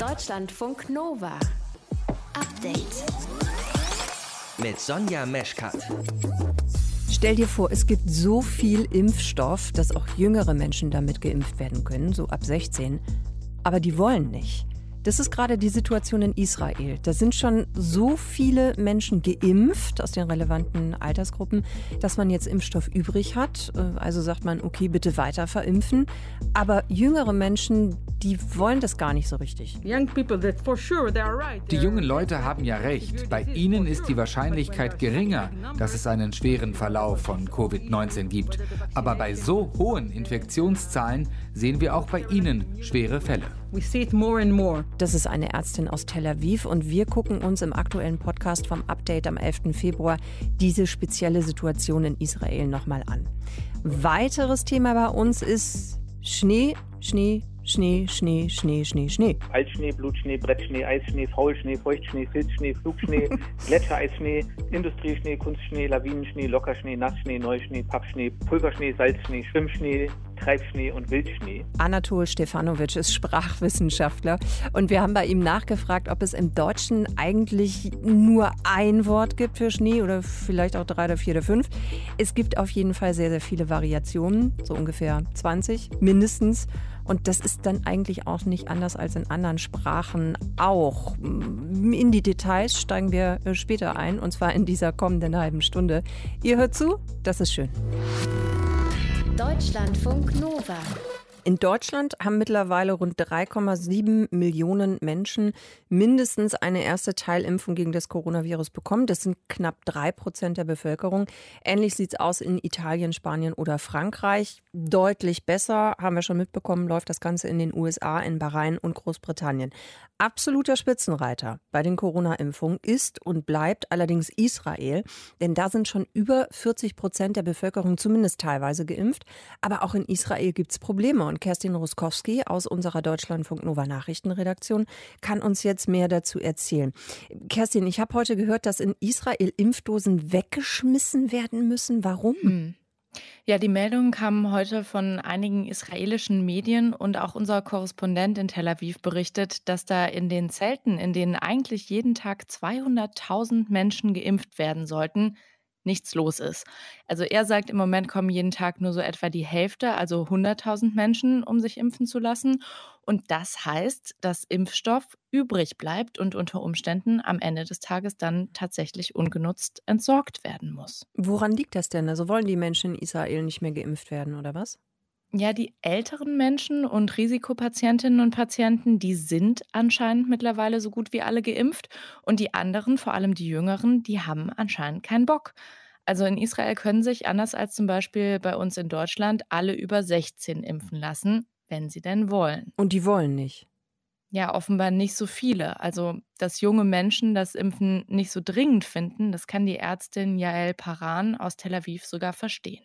Deutschlandfunk Nova. Update. Mit Sonja Meschkat. Stell dir vor, es gibt so viel Impfstoff, dass auch jüngere Menschen damit geimpft werden können, so ab 16. Aber die wollen nicht. Das ist gerade die Situation in Israel. Da sind schon so viele Menschen geimpft aus den relevanten Altersgruppen, dass man jetzt Impfstoff übrig hat. Äh, also sagt man, okay, bitte weiter verimpfen. Aber jüngere Menschen, die wollen das gar nicht so richtig. Die jungen Leute haben ja recht. Bei ihnen ist die Wahrscheinlichkeit geringer, dass es einen schweren Verlauf von Covid-19 gibt. Aber bei so hohen Infektionszahlen sehen wir auch bei ihnen schwere Fälle. Das ist eine Ärztin aus Tel Aviv und wir gucken uns im aktuellen Podcast vom Update am 11. Februar diese spezielle Situation in Israel nochmal an. Weiteres Thema bei uns ist Schnee, Schnee, Schnee, Schnee, Schnee, Schnee, Schnee. Altschnee, Blutschnee, Brettschnee, Eisschnee, Faulschnee, Feuchtschnee, Filzschnee, Flugschnee, Gletschereisschnee, Industrieschnee, Kunstschnee, Lawinenschnee, Lockerschnee, Nassschnee, Neuschnee, Pappschnee, Pulverschnee, Salzschnee, Schwimmschnee, Treibschnee und Wildschnee. Anatol Stefanovic ist Sprachwissenschaftler und wir haben bei ihm nachgefragt, ob es im Deutschen eigentlich nur ein Wort gibt für Schnee oder vielleicht auch drei oder vier oder fünf. Es gibt auf jeden Fall sehr, sehr viele Variationen, so ungefähr 20 mindestens. Und das ist dann eigentlich auch nicht anders als in anderen Sprachen auch. In die Details steigen wir äh, später ein, und zwar in dieser kommenden halben Stunde. Ihr hört zu, das ist schön. Deutschlandfunk Nova. In Deutschland haben mittlerweile rund 3,7 Millionen Menschen mindestens eine erste Teilimpfung gegen das Coronavirus bekommen. Das sind knapp drei Prozent der Bevölkerung. Ähnlich sieht es aus in Italien, Spanien oder Frankreich. Deutlich besser, haben wir schon mitbekommen, läuft das Ganze in den USA, in Bahrain und Großbritannien. Absoluter Spitzenreiter bei den Corona-Impfungen ist und bleibt allerdings Israel, denn da sind schon über 40 Prozent der Bevölkerung zumindest teilweise geimpft. Aber auch in Israel gibt es Probleme und Kerstin Ruskowski aus unserer Deutschlandfunk Nova Nachrichtenredaktion kann uns jetzt mehr dazu erzählen. Kerstin, ich habe heute gehört, dass in Israel Impfdosen weggeschmissen werden müssen. Warum? Hm. Ja, die Meldungen kamen heute von einigen israelischen Medien und auch unser Korrespondent in Tel Aviv berichtet, dass da in den Zelten, in denen eigentlich jeden Tag 200.000 Menschen geimpft werden sollten, nichts los ist. Also er sagt, im Moment kommen jeden Tag nur so etwa die Hälfte, also 100.000 Menschen, um sich impfen zu lassen. Und das heißt, dass Impfstoff übrig bleibt und unter Umständen am Ende des Tages dann tatsächlich ungenutzt entsorgt werden muss. Woran liegt das denn? Also wollen die Menschen in Israel nicht mehr geimpft werden oder was? Ja, die älteren Menschen und Risikopatientinnen und Patienten, die sind anscheinend mittlerweile so gut wie alle geimpft. Und die anderen, vor allem die Jüngeren, die haben anscheinend keinen Bock. Also in Israel können sich, anders als zum Beispiel bei uns in Deutschland, alle über 16 impfen lassen, wenn sie denn wollen. Und die wollen nicht. Ja, offenbar nicht so viele. Also, dass junge Menschen das Impfen nicht so dringend finden, das kann die Ärztin Yael Paran aus Tel Aviv sogar verstehen.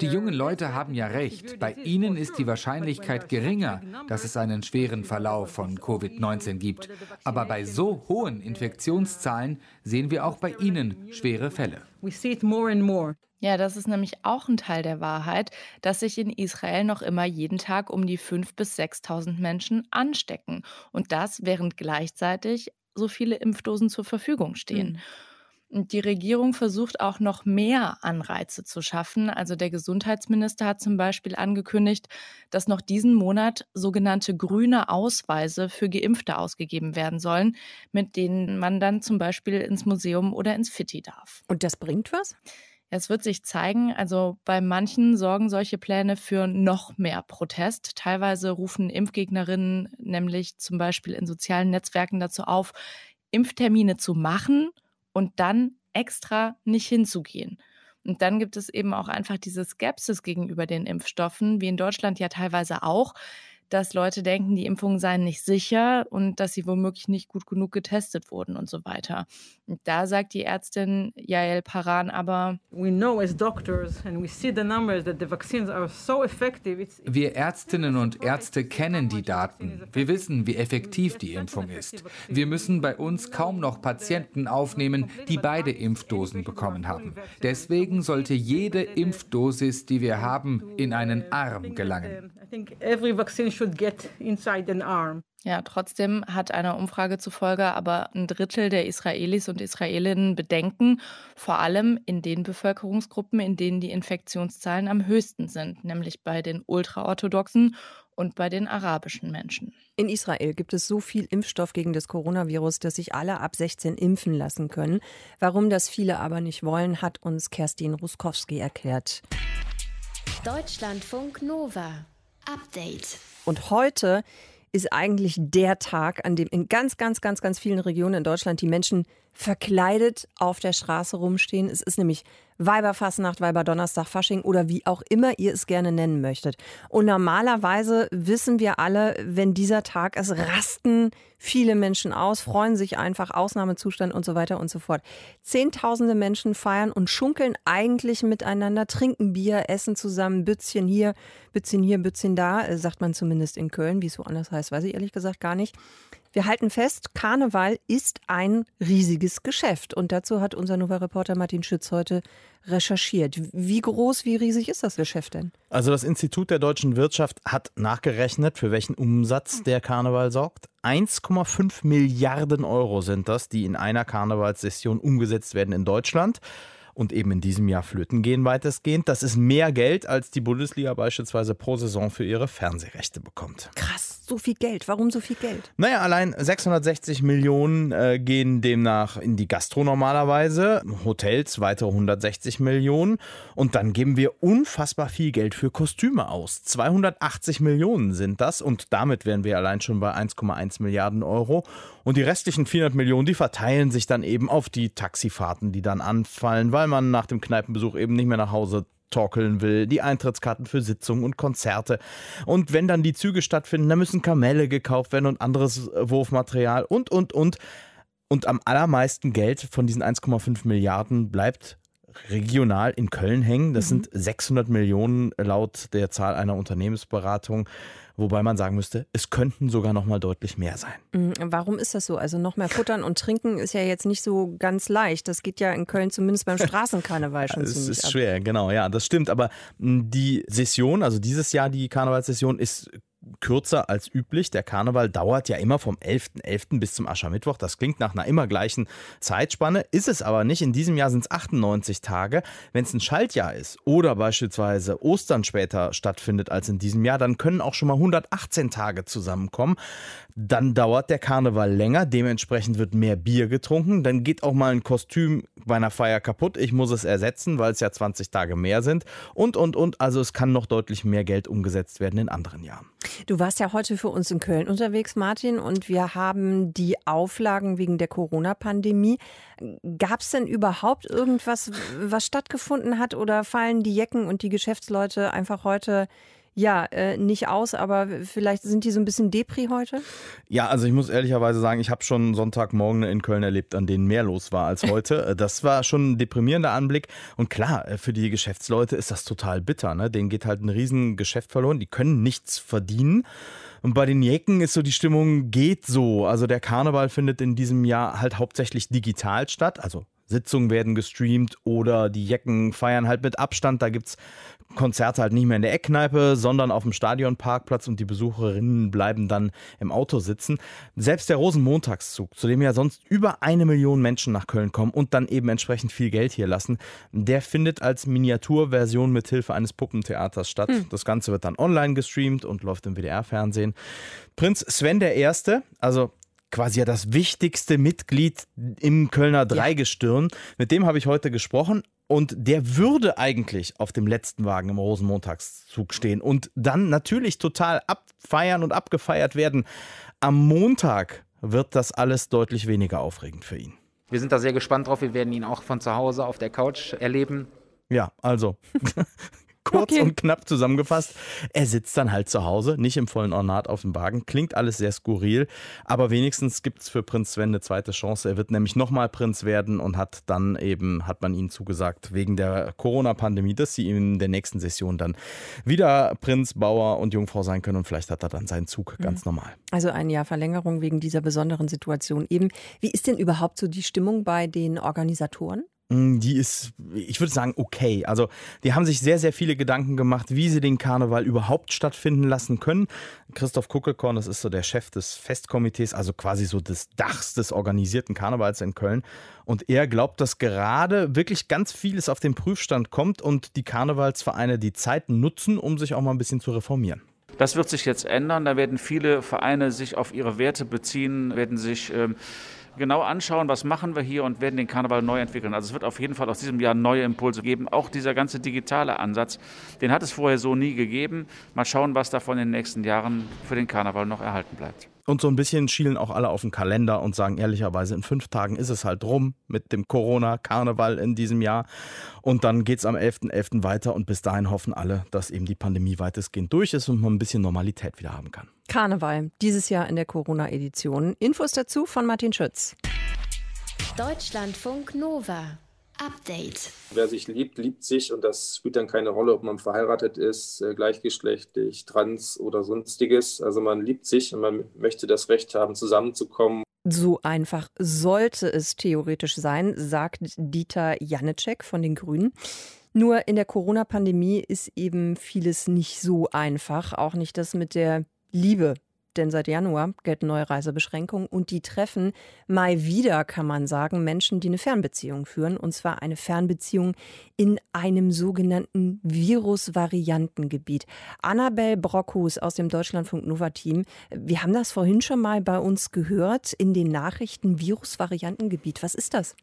Die jungen Leute haben ja recht. Bei ihnen ist die Wahrscheinlichkeit geringer, dass es einen schweren Verlauf von Covid-19 gibt. Aber bei so hohen Infektionszahlen sehen wir auch bei ihnen schwere Fälle. Ja, das ist nämlich auch ein Teil der Wahrheit, dass sich in Israel noch immer jeden Tag um die 5.000 bis 6.000 Menschen anstecken. Und das, während gleichzeitig so viele Impfdosen zur Verfügung stehen. Mhm. Die Regierung versucht auch noch mehr Anreize zu schaffen. Also der Gesundheitsminister hat zum Beispiel angekündigt, dass noch diesen Monat sogenannte grüne Ausweise für Geimpfte ausgegeben werden sollen, mit denen man dann zum Beispiel ins Museum oder ins Fitti darf. Und das bringt was? Es wird sich zeigen, also bei manchen sorgen solche Pläne für noch mehr Protest. Teilweise rufen Impfgegnerinnen nämlich zum Beispiel in sozialen Netzwerken dazu auf, Impftermine zu machen und dann extra nicht hinzugehen. Und dann gibt es eben auch einfach diese Skepsis gegenüber den Impfstoffen, wie in Deutschland ja teilweise auch dass Leute denken, die Impfungen seien nicht sicher und dass sie womöglich nicht gut genug getestet wurden und so weiter. Und da sagt die Ärztin Yael Paran aber, wir Ärztinnen und Ärzte kennen die Daten. Wir wissen, wie effektiv die Impfung ist. Wir müssen bei uns kaum noch Patienten aufnehmen, die beide Impfdosen bekommen haben. Deswegen sollte jede Impfdosis, die wir haben, in einen Arm gelangen. Think every vaccine should get inside an arm. Ja, trotzdem hat einer Umfrage zufolge aber ein Drittel der Israelis und Israelinnen Bedenken, vor allem in den Bevölkerungsgruppen, in denen die Infektionszahlen am höchsten sind, nämlich bei den ultraorthodoxen und bei den arabischen Menschen. In Israel gibt es so viel Impfstoff gegen das Coronavirus, dass sich alle ab 16 impfen lassen können. Warum das viele aber nicht wollen, hat uns Kerstin Ruskowski erklärt. Deutschlandfunk Nova. Update. Und heute ist eigentlich der Tag, an dem in ganz, ganz, ganz, ganz vielen Regionen in Deutschland die Menschen verkleidet auf der Straße rumstehen. Es ist nämlich Weiberfassnacht, Weiberdonnerstag, Fasching oder wie auch immer ihr es gerne nennen möchtet. Und normalerweise wissen wir alle, wenn dieser Tag ist, rasten viele Menschen aus, freuen sich einfach, Ausnahmezustand und so weiter und so fort. Zehntausende Menschen feiern und schunkeln eigentlich miteinander, trinken Bier, essen zusammen, Bützchen hier, Bützchen hier, Bützchen da, äh, sagt man zumindest in Köln. Wie es woanders heißt, weiß ich ehrlich gesagt gar nicht. Wir halten fest, Karneval ist ein riesiges Geschäft. Und dazu hat unser Nova-Reporter Martin Schütz heute recherchiert. Wie groß, wie riesig ist das Geschäft denn? Also das Institut der deutschen Wirtschaft hat nachgerechnet, für welchen Umsatz der Karneval sorgt. 1,5 Milliarden Euro sind das, die in einer Karnevalssession umgesetzt werden in Deutschland und eben in diesem Jahr flöten gehen weitestgehend. Das ist mehr Geld, als die Bundesliga beispielsweise pro Saison für ihre Fernsehrechte bekommt. Krass, so viel Geld. Warum so viel Geld? Naja, allein 660 Millionen äh, gehen demnach in die Gastro normalerweise, Hotels weitere 160 Millionen und dann geben wir unfassbar viel Geld für Kostüme aus. 280 Millionen sind das und damit wären wir allein schon bei 1,1 Milliarden Euro. Und die restlichen 400 Millionen, die verteilen sich dann eben auf die Taxifahrten, die dann anfallen, weil man nach dem Kneipenbesuch eben nicht mehr nach Hause torkeln will, die Eintrittskarten für Sitzungen und Konzerte. Und wenn dann die Züge stattfinden, dann müssen Kamelle gekauft werden und anderes Wurfmaterial und, und, und. Und am allermeisten Geld von diesen 1,5 Milliarden bleibt regional in Köln hängen. Das mhm. sind 600 Millionen laut der Zahl einer Unternehmensberatung. Wobei man sagen müsste, es könnten sogar noch mal deutlich mehr sein. Mhm. Warum ist das so? Also noch mehr futtern und trinken ist ja jetzt nicht so ganz leicht. Das geht ja in Köln zumindest beim Straßenkarneval schon ziemlich Es ist ab. schwer, genau, ja, das stimmt. Aber die Session, also dieses Jahr die Karnevalssession, ist kürzer als üblich. Der Karneval dauert ja immer vom 11.11. .11. bis zum Aschermittwoch. Das klingt nach einer immer gleichen Zeitspanne, ist es aber nicht. In diesem Jahr sind es 98 Tage. Wenn es ein Schaltjahr ist oder beispielsweise Ostern später stattfindet als in diesem Jahr, dann können auch schon mal 118 Tage zusammenkommen. Dann dauert der Karneval länger, dementsprechend wird mehr Bier getrunken. Dann geht auch mal ein Kostüm bei einer Feier kaputt. Ich muss es ersetzen, weil es ja 20 Tage mehr sind. Und, und, und. Also es kann noch deutlich mehr Geld umgesetzt werden in anderen Jahren. Du warst ja heute für uns in Köln unterwegs, Martin, und wir haben die Auflagen wegen der Corona-Pandemie. Gab es denn überhaupt irgendwas, was stattgefunden hat oder fallen die Jecken und die Geschäftsleute einfach heute ja, äh, nicht aus, aber vielleicht sind die so ein bisschen Depri heute? Ja, also ich muss ehrlicherweise sagen, ich habe schon Sonntagmorgen in Köln erlebt, an denen mehr los war als heute. Das war schon ein deprimierender Anblick. Und klar, äh, für die Geschäftsleute ist das total bitter. Ne? Denen geht halt ein riesen Geschäft verloren. Die können nichts verdienen. Und bei den Jecken ist so die Stimmung geht so. Also der Karneval findet in diesem Jahr halt hauptsächlich digital statt. Also Sitzungen werden gestreamt oder die Jecken feiern halt mit Abstand. Da gibt es Konzerte halt nicht mehr in der Eckkneipe, sondern auf dem Stadionparkplatz und die Besucherinnen bleiben dann im Auto sitzen. Selbst der Rosenmontagszug, zu dem ja sonst über eine Million Menschen nach Köln kommen und dann eben entsprechend viel Geld hier lassen, der findet als Miniaturversion mit Hilfe eines Puppentheaters statt. Hm. Das Ganze wird dann online gestreamt und läuft im WDR-Fernsehen. Prinz Sven der Erste, also quasi ja das wichtigste Mitglied im Kölner Dreigestirn. Ja. Mit dem habe ich heute gesprochen und der würde eigentlich auf dem letzten Wagen im Rosenmontagszug stehen und dann natürlich total abfeiern und abgefeiert werden. Am Montag wird das alles deutlich weniger aufregend für ihn. Wir sind da sehr gespannt drauf. Wir werden ihn auch von zu Hause auf der Couch erleben. Ja, also kurz okay. und knapp zusammengefasst. Er sitzt dann halt zu Hause, nicht im vollen Ornat auf dem Wagen. Klingt alles sehr skurril, aber wenigstens gibt es für Prinz Sven eine zweite Chance. Er wird nämlich nochmal Prinz werden und hat dann eben, hat man ihm zugesagt, wegen der Corona-Pandemie, dass sie in der nächsten Session dann wieder Prinz, Bauer und Jungfrau sein können und vielleicht hat er dann seinen Zug mhm. ganz normal. Also ein Jahr Verlängerung wegen dieser besonderen Situation eben. Wie ist denn überhaupt so die Stimmung bei den Organisatoren? Die ist, ich würde sagen, okay. Also die haben sich sehr, sehr viele Gedanken gemacht, wie sie den Karneval überhaupt stattfinden lassen können. Christoph Kuckelkorn, das ist so der Chef des Festkomitees, also quasi so des Dachs des organisierten Karnevals in Köln. Und er glaubt, dass gerade wirklich ganz vieles auf den Prüfstand kommt und die Karnevalsvereine die Zeit nutzen, um sich auch mal ein bisschen zu reformieren. Das wird sich jetzt ändern. Da werden viele Vereine sich auf ihre Werte beziehen, werden sich ähm, genau anschauen, was machen wir hier und werden den Karneval neu entwickeln. Also es wird auf jeden Fall aus diesem Jahr neue Impulse geben. Auch dieser ganze digitale Ansatz, den hat es vorher so nie gegeben. Mal schauen, was davon in den nächsten Jahren für den Karneval noch erhalten bleibt. Und so ein bisschen schielen auch alle auf den Kalender und sagen ehrlicherweise, in fünf Tagen ist es halt rum mit dem Corona-Karneval in diesem Jahr. Und dann geht es am 11.11. .11. weiter und bis dahin hoffen alle, dass eben die Pandemie weitestgehend durch ist und man ein bisschen Normalität wieder haben kann. Karneval, dieses Jahr in der Corona-Edition. Infos dazu von Martin Schütz. Deutschlandfunk Nova. Update. Wer sich liebt, liebt sich und das spielt dann keine Rolle, ob man verheiratet ist, äh, gleichgeschlechtlich, trans oder sonstiges. Also man liebt sich und man möchte das Recht haben, zusammenzukommen. So einfach sollte es theoretisch sein, sagt Dieter Janicek von den Grünen. Nur in der Corona-Pandemie ist eben vieles nicht so einfach. Auch nicht das mit der Liebe denn seit Januar gelten neue Reisebeschränkungen und die treffen mal wieder, kann man sagen, Menschen, die eine Fernbeziehung führen. Und zwar eine Fernbeziehung in einem sogenannten Virusvariantengebiet. Annabel Brockhus aus dem Deutschlandfunk Nova Team. Wir haben das vorhin schon mal bei uns gehört in den Nachrichten Virusvariantengebiet. Was ist das?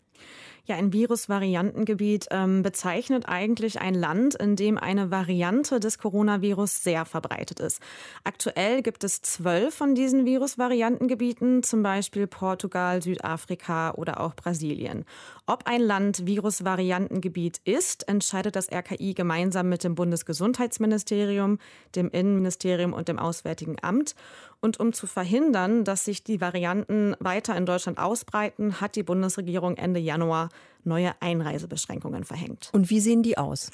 Ja, ein Virusvariantengebiet ähm, bezeichnet eigentlich ein Land, in dem eine Variante des Coronavirus sehr verbreitet ist. Aktuell gibt es zwölf von diesen Virusvariantengebieten, zum Beispiel Portugal, Südafrika oder auch Brasilien. Ob ein Land Virusvariantengebiet ist, entscheidet das RKI gemeinsam mit dem Bundesgesundheitsministerium, dem Innenministerium und dem Auswärtigen Amt. Und um zu verhindern, dass sich die Varianten weiter in Deutschland ausbreiten, hat die Bundesregierung Ende Januar neue Einreisebeschränkungen verhängt. Und wie sehen die aus?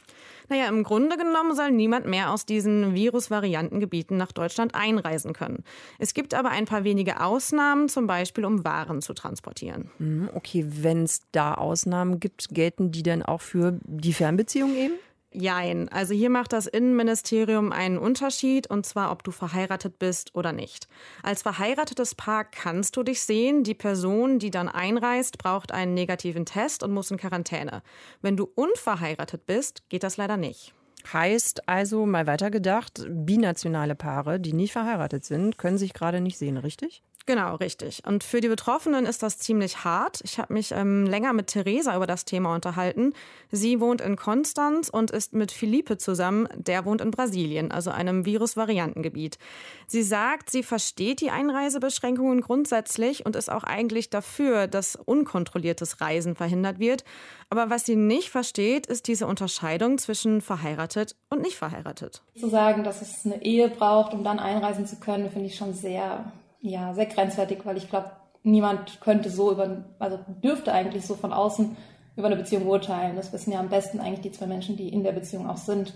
Naja, im Grunde genommen soll niemand mehr aus diesen Virusvariantengebieten nach Deutschland einreisen können. Es gibt aber ein paar wenige Ausnahmen, zum Beispiel um Waren zu transportieren. Hm, okay, wenn es da Ausnahmen gibt, gelten die denn auch für die Fernbeziehung eben? Jein. Also hier macht das Innenministerium einen Unterschied, und zwar, ob du verheiratet bist oder nicht. Als verheiratetes Paar kannst du dich sehen. Die Person, die dann einreist, braucht einen negativen Test und muss in Quarantäne. Wenn du unverheiratet bist, geht das leider nicht. Heißt also, mal weitergedacht, binationale Paare, die nicht verheiratet sind, können sich gerade nicht sehen, richtig? Genau, richtig. Und für die Betroffenen ist das ziemlich hart. Ich habe mich ähm, länger mit Theresa über das Thema unterhalten. Sie wohnt in Konstanz und ist mit Felipe zusammen. Der wohnt in Brasilien, also einem Virusvariantengebiet. Sie sagt, sie versteht die Einreisebeschränkungen grundsätzlich und ist auch eigentlich dafür, dass unkontrolliertes Reisen verhindert wird. Aber was sie nicht versteht, ist diese Unterscheidung zwischen verheiratet und nicht verheiratet. Zu sagen, dass es eine Ehe braucht, um dann einreisen zu können, finde ich schon sehr ja, sehr grenzwertig, weil ich glaube, niemand könnte so über, also dürfte eigentlich so von außen über eine Beziehung urteilen. Das wissen ja am besten eigentlich die zwei Menschen, die in der Beziehung auch sind.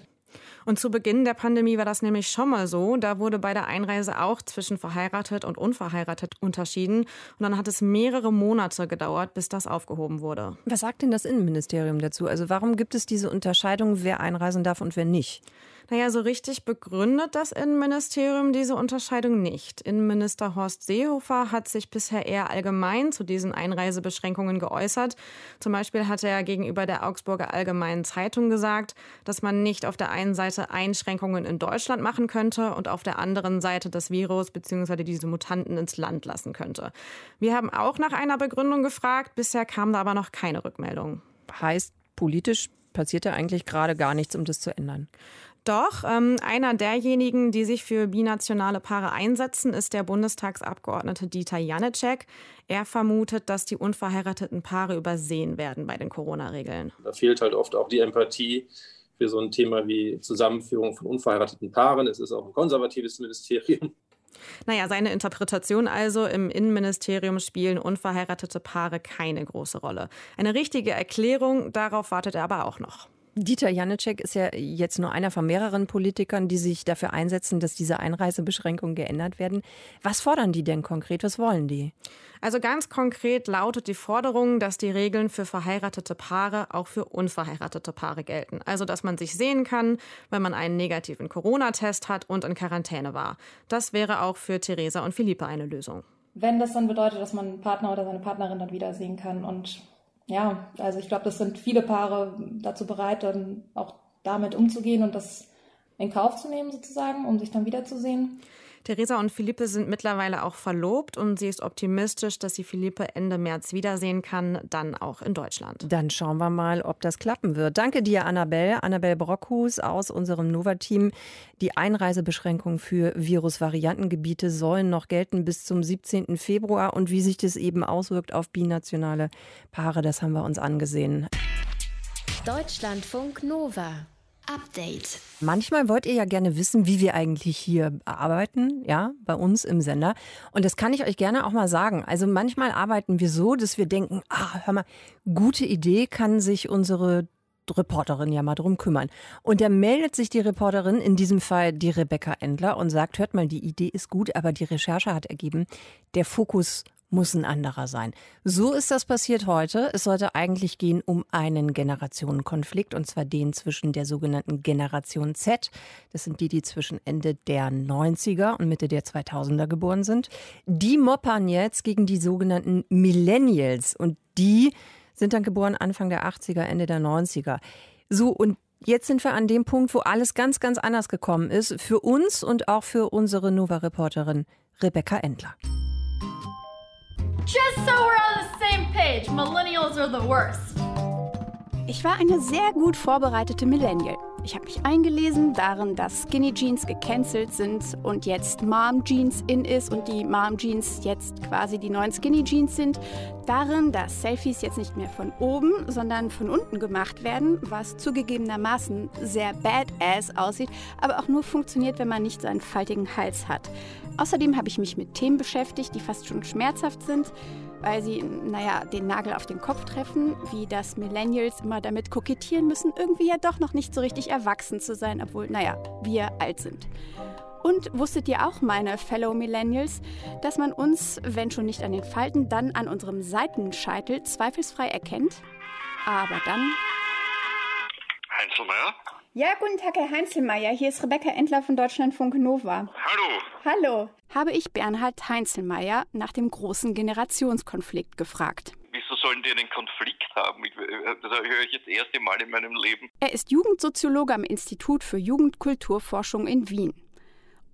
Und zu Beginn der Pandemie war das nämlich schon mal so. Da wurde bei der Einreise auch zwischen verheiratet und unverheiratet unterschieden. Und dann hat es mehrere Monate gedauert, bis das aufgehoben wurde. Was sagt denn das Innenministerium dazu? Also warum gibt es diese Unterscheidung, wer einreisen darf und wer nicht? Naja, so richtig begründet das Innenministerium diese Unterscheidung nicht. Innenminister Horst Seehofer hat sich bisher eher allgemein zu diesen Einreisebeschränkungen geäußert. Zum Beispiel hat er gegenüber der Augsburger Allgemeinen Zeitung gesagt, dass man nicht auf der einen Seite Einschränkungen in Deutschland machen könnte und auf der anderen Seite das Virus bzw. diese Mutanten ins Land lassen könnte. Wir haben auch nach einer Begründung gefragt, bisher kam da aber noch keine Rückmeldung. Heißt, politisch passiert da eigentlich gerade gar nichts, um das zu ändern. Doch, ähm, einer derjenigen, die sich für binationale Paare einsetzen, ist der Bundestagsabgeordnete Dieter Janicek. Er vermutet, dass die unverheirateten Paare übersehen werden bei den Corona-Regeln. Da fehlt halt oft auch die Empathie für so ein Thema wie Zusammenführung von unverheirateten Paaren. Es ist auch ein konservatives Ministerium. Naja, seine Interpretation also, im Innenministerium spielen unverheiratete Paare keine große Rolle. Eine richtige Erklärung, darauf wartet er aber auch noch. Dieter Janicek ist ja jetzt nur einer von mehreren Politikern, die sich dafür einsetzen, dass diese Einreisebeschränkungen geändert werden. Was fordern die denn konkret? Was wollen die? Also ganz konkret lautet die Forderung, dass die Regeln für verheiratete Paare auch für unverheiratete Paare gelten. Also dass man sich sehen kann, wenn man einen negativen Corona-Test hat und in Quarantäne war. Das wäre auch für Theresa und Philippe eine Lösung. Wenn das dann bedeutet, dass man einen Partner oder seine Partnerin dann wiedersehen kann und ja, also ich glaube, das sind viele Paare dazu bereit, dann auch damit umzugehen und das in Kauf zu nehmen sozusagen, um sich dann wiederzusehen. Theresa und Philippe sind mittlerweile auch verlobt und sie ist optimistisch, dass sie Philippe Ende März wiedersehen kann, dann auch in Deutschland. Dann schauen wir mal, ob das klappen wird. Danke dir, Annabelle. Annabelle Brockhus aus unserem Nova-Team. Die Einreisebeschränkungen für Virusvariantengebiete sollen noch gelten bis zum 17. Februar. Und wie sich das eben auswirkt auf binationale Paare, das haben wir uns angesehen. Deutschlandfunk Nova. Update. Manchmal wollt ihr ja gerne wissen, wie wir eigentlich hier arbeiten, ja, bei uns im Sender. Und das kann ich euch gerne auch mal sagen. Also manchmal arbeiten wir so, dass wir denken, ah, hör mal, gute Idee kann sich unsere Reporterin ja mal drum kümmern. Und da meldet sich die Reporterin, in diesem Fall die Rebecca Endler, und sagt, hört mal, die Idee ist gut, aber die Recherche hat ergeben, der Fokus muss ein anderer sein. So ist das passiert heute. Es sollte eigentlich gehen um einen Generationenkonflikt, und zwar den zwischen der sogenannten Generation Z. Das sind die, die zwischen Ende der 90er und Mitte der 2000er geboren sind. Die moppern jetzt gegen die sogenannten Millennials. Und die sind dann geboren Anfang der 80er, Ende der 90er. So, und Jetzt sind wir an dem Punkt, wo alles ganz, ganz anders gekommen ist. Für uns und auch für unsere Nova-Reporterin Rebecca Endler. Just so we're on the same page, millennials are the worst. Ich war eine sehr gut vorbereitete Millennial. Ich habe mich eingelesen darin, dass Skinny Jeans gecancelt sind und jetzt Mom Jeans in ist und die Mom Jeans jetzt quasi die neuen Skinny Jeans sind. Darin, dass Selfies jetzt nicht mehr von oben, sondern von unten gemacht werden, was zugegebenermaßen sehr badass aussieht, aber auch nur funktioniert, wenn man nicht so einen faltigen Hals hat. Außerdem habe ich mich mit Themen beschäftigt, die fast schon schmerzhaft sind weil sie, naja, den Nagel auf den Kopf treffen, wie das Millennials immer damit kokettieren müssen, irgendwie ja doch noch nicht so richtig erwachsen zu sein, obwohl, naja, wir alt sind. Und wusstet ihr auch, meine Fellow Millennials, dass man uns, wenn schon nicht an den Falten, dann an unserem Seitenscheitel zweifelsfrei erkennt? Aber dann. Heinzelmeier? Ja, guten Tag, Herr Heinzelmeier. Hier ist Rebecca Endler von Deutschlandfunk Nova. Hallo. Hallo. Habe ich Bernhard Heinzelmeier nach dem großen Generationskonflikt gefragt. Wieso sollen die einen Konflikt haben? Äh, das höre ich jetzt das erste Mal in meinem Leben. Er ist Jugendsoziologe am Institut für Jugendkulturforschung in Wien.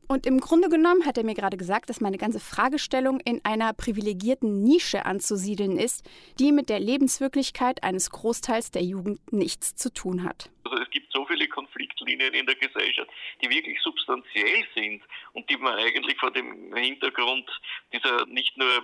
Und im Grunde genommen hat er mir gerade gesagt, dass meine ganze Fragestellung in einer privilegierten Nische anzusiedeln ist, die mit der Lebenswirklichkeit eines Großteils der Jugend nichts zu tun hat. Also es gibt so viele Konfliktlinien in der Gesellschaft, die wirklich substanziell sind und die man eigentlich vor dem Hintergrund dieser nicht nur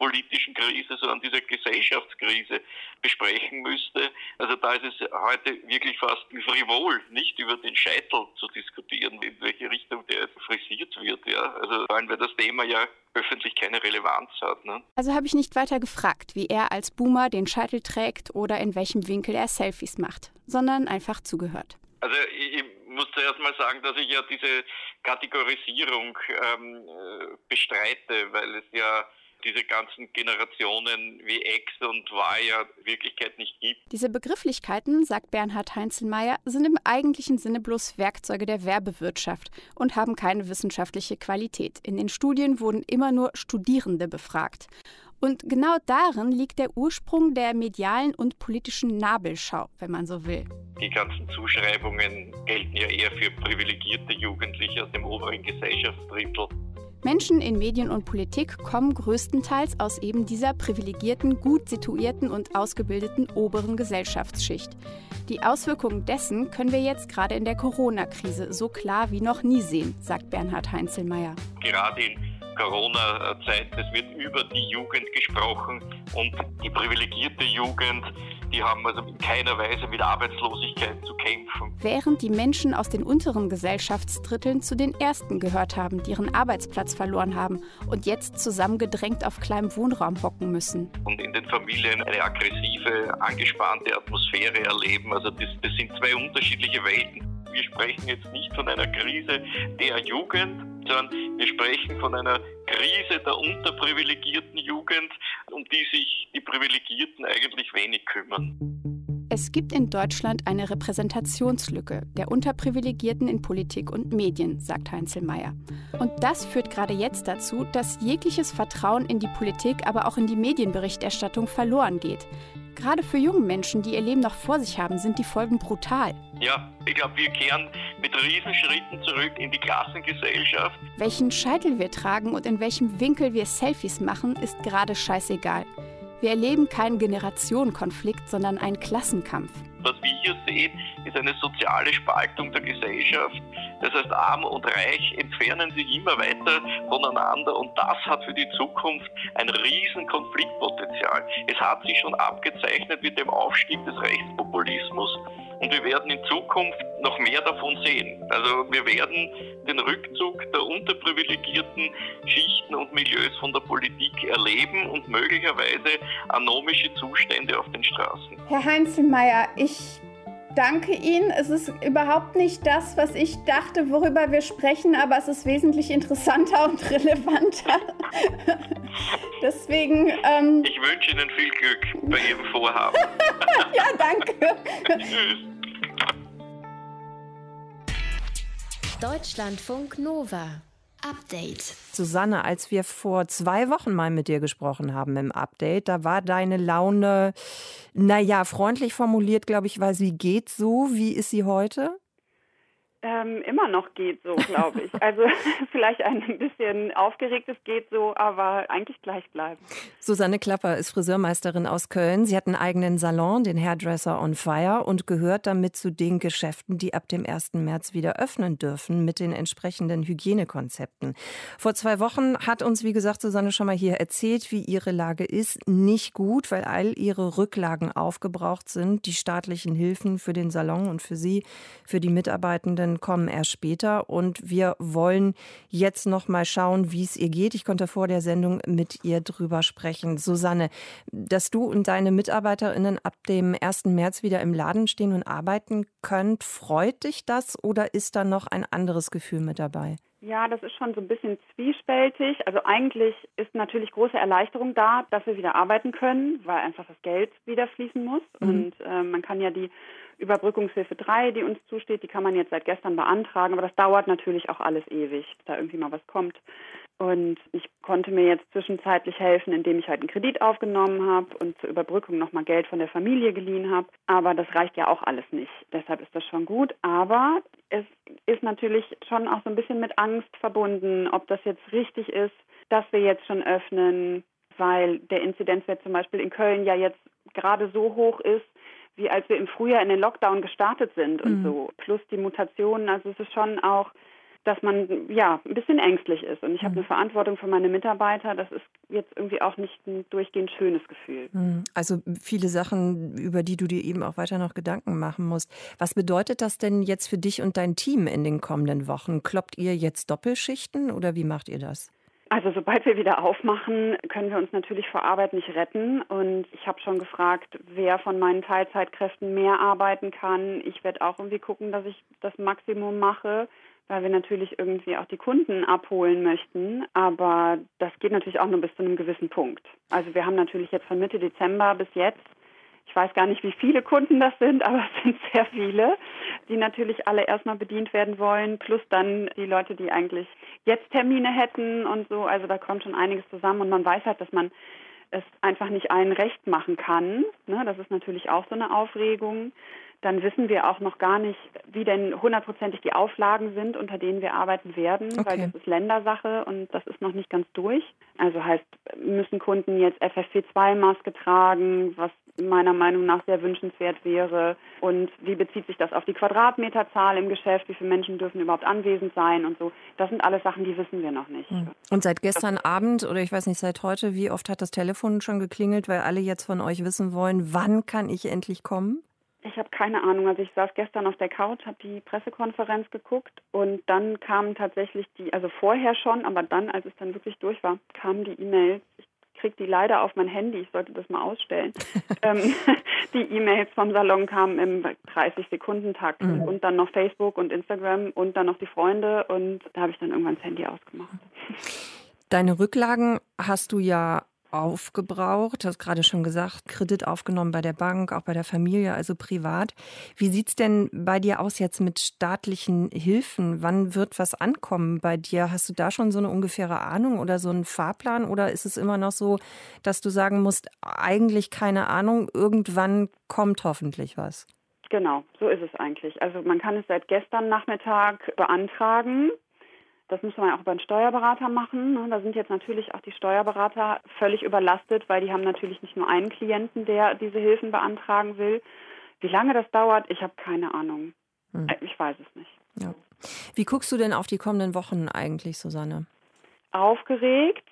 gesundheitspolitischen Krise, sondern dieser Gesellschaftskrise besprechen müsste. Also da ist es heute wirklich fast frivol, nicht über den Scheitel zu diskutieren, in welche Richtung der frisiert wird. Ja. Also vor allem, weil das Thema ja öffentlich keine Relevanz hat. Ne? Also habe ich nicht weiter gefragt, wie er als Boomer den Scheitel trägt oder in welchem Winkel er Selfies macht, sondern einfach zugehört. Also ich muss zuerst mal sagen, dass ich ja diese Kategorisierung ähm, äh, bestreite, weil es ja diese ganzen Generationen wie X und Y ja Wirklichkeit nicht gibt. Diese Begrifflichkeiten, sagt Bernhard Heinzelmeier, sind im eigentlichen Sinne bloß Werkzeuge der Werbewirtschaft und haben keine wissenschaftliche Qualität. In den Studien wurden immer nur Studierende befragt. Und genau darin liegt der Ursprung der medialen und politischen Nabelschau, wenn man so will. Die ganzen Zuschreibungen gelten ja eher für privilegierte Jugendliche aus dem oberen Gesellschaftsdrittel. Menschen in Medien und Politik kommen größtenteils aus eben dieser privilegierten, gut situierten und ausgebildeten oberen Gesellschaftsschicht. Die Auswirkungen dessen können wir jetzt gerade in der Corona-Krise so klar wie noch nie sehen, sagt Bernhard Heinzelmeier. Gerade in Corona-Zeit, es wird über die Jugend gesprochen und die privilegierte Jugend die haben also in keiner Weise mit Arbeitslosigkeit zu kämpfen. Während die Menschen aus den unteren Gesellschaftsdritteln zu den ersten gehört haben, die ihren Arbeitsplatz verloren haben und jetzt zusammengedrängt auf kleinem Wohnraum hocken müssen. Und in den Familien eine aggressive, angespannte Atmosphäre erleben. Also das, das sind zwei unterschiedliche Welten. Wir sprechen jetzt nicht von einer Krise der Jugend, sondern wir sprechen von einer Krise der unterprivilegierten Jugend, um die sich die Privilegierten eigentlich wenig kümmern. Es gibt in Deutschland eine Repräsentationslücke der Unterprivilegierten in Politik und Medien, sagt Heinzelmeier. Und das führt gerade jetzt dazu, dass jegliches Vertrauen in die Politik, aber auch in die Medienberichterstattung verloren geht. Gerade für junge Menschen, die ihr Leben noch vor sich haben, sind die Folgen brutal. Ja, ich glaube, wir kehren mit Riesenschritten zurück in die Klassengesellschaft. Welchen Scheitel wir tragen und in welchem Winkel wir Selfies machen, ist gerade scheißegal. Wir erleben keinen Generationenkonflikt, sondern einen Klassenkampf. Was wir hier sehen, ist eine soziale Spaltung der Gesellschaft. Das heißt, Arm und Reich entfernen sich immer weiter voneinander und das hat für die Zukunft ein riesen Konfliktpotenzial. Es hat sich schon abgezeichnet mit dem Aufstieg des Rechtspopulismus und wir werden in Zukunft noch mehr davon sehen. Also wir werden den Rückzug der unterprivilegierten Schichten und Milieus von der Politik erleben und möglicherweise anomische Zustände auf den Straßen. Herr Heinzelmeier, ich danke Ihnen. Es ist überhaupt nicht das, was ich dachte, worüber wir sprechen, aber es ist wesentlich interessanter und relevanter. Deswegen. Ähm ich wünsche Ihnen viel Glück bei Ihrem Vorhaben. ja, danke. Tschüss. Deutschlandfunk Nova. Update. Susanne, als wir vor zwei Wochen mal mit dir gesprochen haben im Update, da war deine Laune, naja, freundlich formuliert, glaube ich, weil sie geht so. Wie ist sie heute? Ähm, immer noch geht so, glaube ich. Also vielleicht ein bisschen aufgeregtes geht so, aber eigentlich gleich bleiben. Susanne Klapper ist Friseurmeisterin aus Köln. Sie hat einen eigenen Salon, den Hairdresser on Fire, und gehört damit zu den Geschäften, die ab dem 1. März wieder öffnen dürfen mit den entsprechenden Hygienekonzepten. Vor zwei Wochen hat uns, wie gesagt, Susanne schon mal hier erzählt, wie ihre Lage ist. Nicht gut, weil all ihre Rücklagen aufgebraucht sind. Die staatlichen Hilfen für den Salon und für sie, für die Mitarbeitenden kommen erst später und wir wollen jetzt noch mal schauen, wie es ihr geht. Ich konnte vor der Sendung mit ihr drüber sprechen. Susanne, dass du und deine Mitarbeiterinnen ab dem 1. März wieder im Laden stehen und arbeiten könnt, freut dich das oder ist da noch ein anderes Gefühl mit dabei? Ja, das ist schon so ein bisschen zwiespältig. Also eigentlich ist natürlich große Erleichterung da, dass wir wieder arbeiten können, weil einfach das Geld wieder fließen muss. Mhm. Und äh, man kann ja die Überbrückungshilfe 3, die uns zusteht, die kann man jetzt seit gestern beantragen, aber das dauert natürlich auch alles ewig, da irgendwie mal was kommt. Und ich konnte mir jetzt zwischenzeitlich helfen, indem ich halt einen Kredit aufgenommen habe und zur Überbrückung nochmal Geld von der Familie geliehen habe. Aber das reicht ja auch alles nicht. Deshalb ist das schon gut. Aber es ist natürlich schon auch so ein bisschen mit Angst verbunden, ob das jetzt richtig ist, dass wir jetzt schon öffnen, weil der Inzidenzwert zum Beispiel in Köln ja jetzt gerade so hoch ist, wie als wir im Frühjahr in den Lockdown gestartet sind und mhm. so. Plus die Mutationen. Also es ist schon auch, dass man ja ein bisschen ängstlich ist. Und ich habe mhm. eine Verantwortung für meine Mitarbeiter. Das ist jetzt irgendwie auch nicht ein durchgehend schönes Gefühl. Mhm. Also viele Sachen, über die du dir eben auch weiter noch Gedanken machen musst. Was bedeutet das denn jetzt für dich und dein Team in den kommenden Wochen? Kloppt ihr jetzt Doppelschichten oder wie macht ihr das? Also sobald wir wieder aufmachen, können wir uns natürlich vor Arbeit nicht retten. Und ich habe schon gefragt, wer von meinen Teilzeitkräften mehr arbeiten kann. Ich werde auch irgendwie gucken, dass ich das Maximum mache, weil wir natürlich irgendwie auch die Kunden abholen möchten. Aber das geht natürlich auch nur bis zu einem gewissen Punkt. Also wir haben natürlich jetzt von Mitte Dezember bis jetzt ich weiß gar nicht, wie viele Kunden das sind, aber es sind sehr viele, die natürlich alle erstmal bedient werden wollen, plus dann die Leute, die eigentlich jetzt Termine hätten und so. Also da kommt schon einiges zusammen und man weiß halt, dass man es einfach nicht allen recht machen kann. Ne? Das ist natürlich auch so eine Aufregung dann wissen wir auch noch gar nicht, wie denn hundertprozentig die Auflagen sind, unter denen wir arbeiten werden, okay. weil das ist Ländersache und das ist noch nicht ganz durch. Also heißt, müssen Kunden jetzt FFP2-Maske tragen, was meiner Meinung nach sehr wünschenswert wäre und wie bezieht sich das auf die Quadratmeterzahl im Geschäft, wie viele Menschen dürfen überhaupt anwesend sein und so. Das sind alles Sachen, die wissen wir noch nicht. Hm. Und seit gestern Abend oder ich weiß nicht, seit heute, wie oft hat das Telefon schon geklingelt, weil alle jetzt von euch wissen wollen, wann kann ich endlich kommen? Ich habe keine Ahnung. Also ich saß gestern auf der Couch, habe die Pressekonferenz geguckt und dann kamen tatsächlich die, also vorher schon, aber dann, als es dann wirklich durch war, kamen die E-Mails. Ich kriege die leider auf mein Handy, ich sollte das mal ausstellen. ähm, die E-Mails vom Salon kamen im 30-Sekunden-Takt mhm. und dann noch Facebook und Instagram und dann noch die Freunde und da habe ich dann irgendwann das Handy ausgemacht. Deine Rücklagen hast du ja aufgebraucht, hast gerade schon gesagt, Kredit aufgenommen bei der Bank, auch bei der Familie, also privat. Wie sieht es denn bei dir aus jetzt mit staatlichen Hilfen? Wann wird was ankommen bei dir? Hast du da schon so eine ungefähre Ahnung oder so einen Fahrplan? Oder ist es immer noch so, dass du sagen musst, eigentlich keine Ahnung, irgendwann kommt hoffentlich was? Genau, so ist es eigentlich. Also man kann es seit gestern Nachmittag beantragen. Das muss man auch über einen Steuerberater machen. Ne? Da sind jetzt natürlich auch die Steuerberater völlig überlastet, weil die haben natürlich nicht nur einen Klienten, der diese Hilfen beantragen will. Wie lange das dauert, ich habe keine Ahnung. Hm. Äh, ich weiß es nicht. Ja. Wie guckst du denn auf die kommenden Wochen eigentlich, Susanne? Aufgeregt.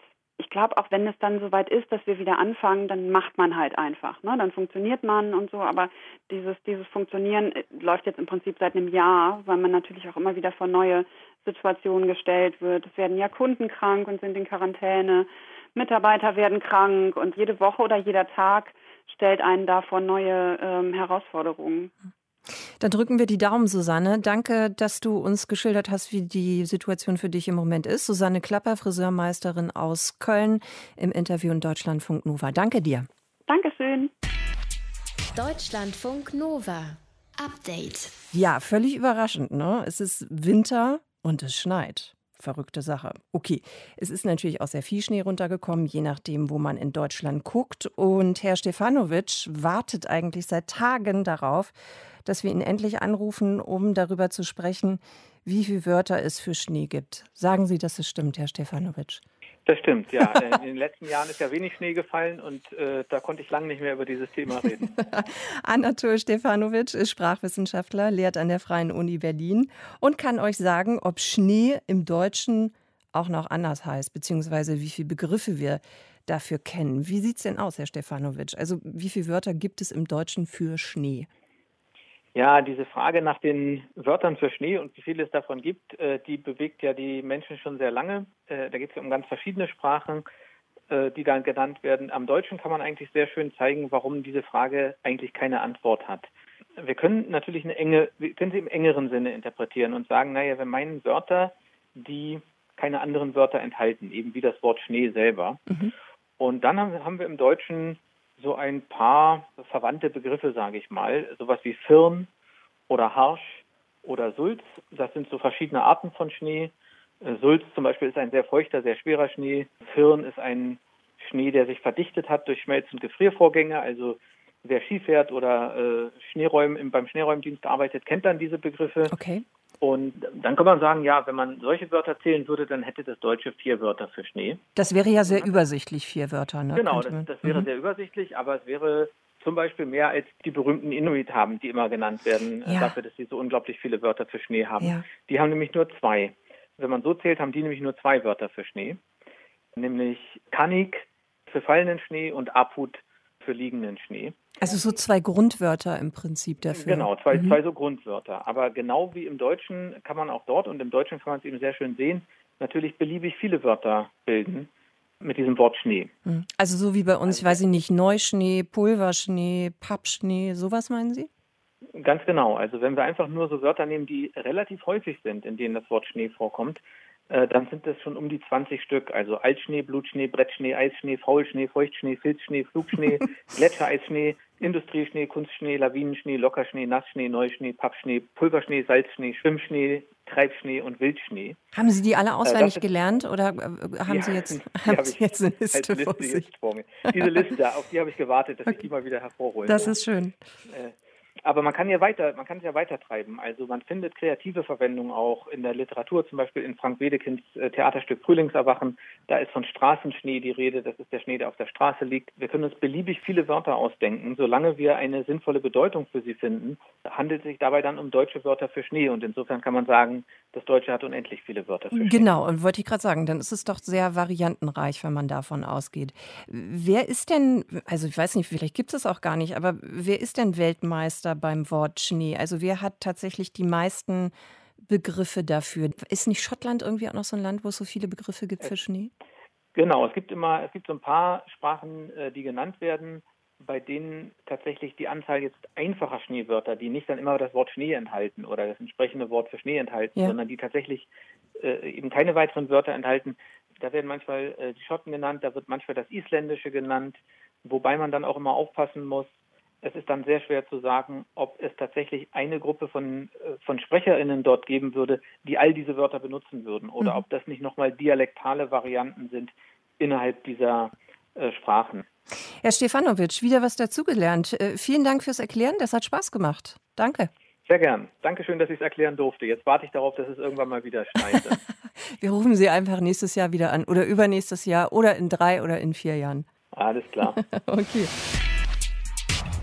Ich glaube, auch wenn es dann soweit ist, dass wir wieder anfangen, dann macht man halt einfach. Ne? Dann funktioniert man und so. Aber dieses, dieses Funktionieren äh, läuft jetzt im Prinzip seit einem Jahr, weil man natürlich auch immer wieder vor neue Situation gestellt wird. Es werden ja Kunden krank und sind in Quarantäne. Mitarbeiter werden krank und jede Woche oder jeder Tag stellt einen davor neue ähm, Herausforderungen. Dann drücken wir die Daumen, Susanne. Danke, dass du uns geschildert hast, wie die Situation für dich im Moment ist. Susanne Klapper, Friseurmeisterin aus Köln, im Interview in Deutschlandfunk Nova. Danke dir. Dankeschön. Deutschlandfunk Nova. Update. Ja, völlig überraschend, ne? Es ist Winter und es schneit. Verrückte Sache. Okay, es ist natürlich auch sehr viel Schnee runtergekommen, je nachdem, wo man in Deutschland guckt. Und Herr Stefanovic wartet eigentlich seit Tagen darauf, dass wir ihn endlich anrufen, um darüber zu sprechen, wie viele Wörter es für Schnee gibt. Sagen Sie, dass es stimmt, Herr Stefanovic. Das stimmt, ja. In den letzten Jahren ist ja wenig Schnee gefallen und äh, da konnte ich lange nicht mehr über dieses Thema reden. Anatol Stefanovic ist Sprachwissenschaftler, lehrt an der Freien Uni Berlin und kann euch sagen, ob Schnee im Deutschen auch noch anders heißt, beziehungsweise wie viele Begriffe wir dafür kennen. Wie sieht es denn aus, Herr Stefanovic? Also wie viele Wörter gibt es im Deutschen für Schnee? Ja, diese Frage nach den Wörtern für Schnee und wie viel es davon gibt, äh, die bewegt ja die Menschen schon sehr lange. Äh, da geht es ja um ganz verschiedene Sprachen, äh, die dann genannt werden. Am Deutschen kann man eigentlich sehr schön zeigen, warum diese Frage eigentlich keine Antwort hat. Wir können natürlich eine enge, wir können sie im engeren Sinne interpretieren und sagen, naja, wir meinen Wörter, die keine anderen Wörter enthalten, eben wie das Wort Schnee selber. Mhm. Und dann haben wir im Deutschen so ein paar verwandte Begriffe, sage ich mal, sowas wie Firn oder Harsch oder Sulz. Das sind so verschiedene Arten von Schnee. Äh, Sulz zum Beispiel ist ein sehr feuchter, sehr schwerer Schnee. Firn ist ein Schnee, der sich verdichtet hat durch Schmelz- und Gefriervorgänge. Also wer Ski fährt oder äh, Schneeräum, beim Schneeräumdienst arbeitet, kennt dann diese Begriffe. Okay. Und dann kann man sagen, ja, wenn man solche Wörter zählen würde, dann hätte das Deutsche vier Wörter für Schnee. Das wäre ja sehr übersichtlich, vier Wörter, ne? Genau, das, das, wäre mhm. sehr übersichtlich, aber es wäre zum Beispiel mehr als die berühmten Inuit haben, die immer genannt werden, äh, ja. dafür, dass sie so unglaublich viele Wörter für Schnee haben. Ja. Die haben nämlich nur zwei. Wenn man so zählt, haben die nämlich nur zwei Wörter für Schnee, nämlich Kanik für fallenden Schnee und Aput für liegenden Schnee. Also so zwei Grundwörter im Prinzip dafür. Genau, zwei, mhm. zwei so Grundwörter. Aber genau wie im Deutschen kann man auch dort und im Deutschen kann man es eben sehr schön sehen, natürlich beliebig viele Wörter bilden mit diesem Wort Schnee. Mhm. Also so wie bei uns, ich weiß nicht, Neuschnee, Pulverschnee, Pappschnee, sowas meinen Sie? Ganz genau. Also wenn wir einfach nur so Wörter nehmen, die relativ häufig sind, in denen das Wort Schnee vorkommt, äh, dann sind es schon um die 20 Stück. Also Altschnee, Blutschnee, Brettschnee, Eisschnee, Faulschnee, Feuchtschnee, Filzschnee, Flugschnee, Gletschereisschnee, Industrieschnee, Kunstschnee, Lawinenschnee, Lockerschnee, Nassschnee, Neuschnee, Pappschnee, Pulverschnee, Salzschnee, Schwimmschnee, Treibschnee und Wildschnee. Haben Sie die alle auswendig äh, gelernt oder äh, haben ja, Sie jetzt, haben hab Sie jetzt eine Liste, Liste vor sich? Vor Diese Liste, auf die habe ich gewartet, dass okay. ich die mal wieder hervorhole. Das ist schön. Äh, Aber man kann ja weiter, man kann es ja weiter treiben. Also man findet kreative Verwendung auch in der Literatur, zum Beispiel in Frank Wedekinds äh, Theaterstück Frühlingserwachen. Da ist von Straßenschnee die Rede. Das ist der Schnee, der auf der Straße liegt. Wir können uns beliebig viele Wörter ausdenken. Solange wir eine sinnvolle Bedeutung für sie finden, handelt es sich dabei dann um deutsche Wörter für Schnee. Und insofern kann man sagen, das Deutsche hat unendlich viele Wörter für Schnee. Genau. Und wollte ich gerade sagen, dann ist es doch sehr variantenreich, wenn man davon ausgeht. Wer ist denn, also ich weiß nicht, vielleicht gibt es auch gar nicht, aber wer ist denn Weltmeister beim Wort Schnee? Also wer hat tatsächlich die meisten Begriffe dafür? Ist nicht Schottland irgendwie auch noch so ein Land, wo es so viele Begriffe gibt für Schnee? Genau, es gibt immer, es gibt so ein paar Sprachen, äh, die genannt werden, bei denen tatsächlich die Anzahl jetzt einfacher Schneewörter, die nicht dann immer das Wort Schnee enthalten oder das entsprechende Wort für Schnee enthalten, ja. sondern die tatsächlich äh, eben keine weiteren Wörter enthalten. Da werden manchmal äh, die Schotten genannt, da wird manchmal das Isländische genannt, wobei man dann auch immer aufpassen muss, es ist dann sehr schwer zu sagen, ob es tatsächlich eine Gruppe von, äh, von SprecherInnen dort geben würde, die all diese Wörter benutzen würden oder mhm. ob das nicht nochmal dialektale Varianten sind innerhalb dieser äh, Sprachen. Herr Stefanovic, wieder was dazugelernt. Äh, vielen Dank fürs Erklären, das hat Spaß gemacht. Danke. Sehr gern. Dankeschön, dass ich es erklären durfte. Jetzt warte ich darauf, dass es irgendwann mal wieder schneit. Wir rufen Sie einfach nächstes Jahr wieder an oder übernächstes Jahr oder in drei oder in vier Jahren. Alles klar. okay.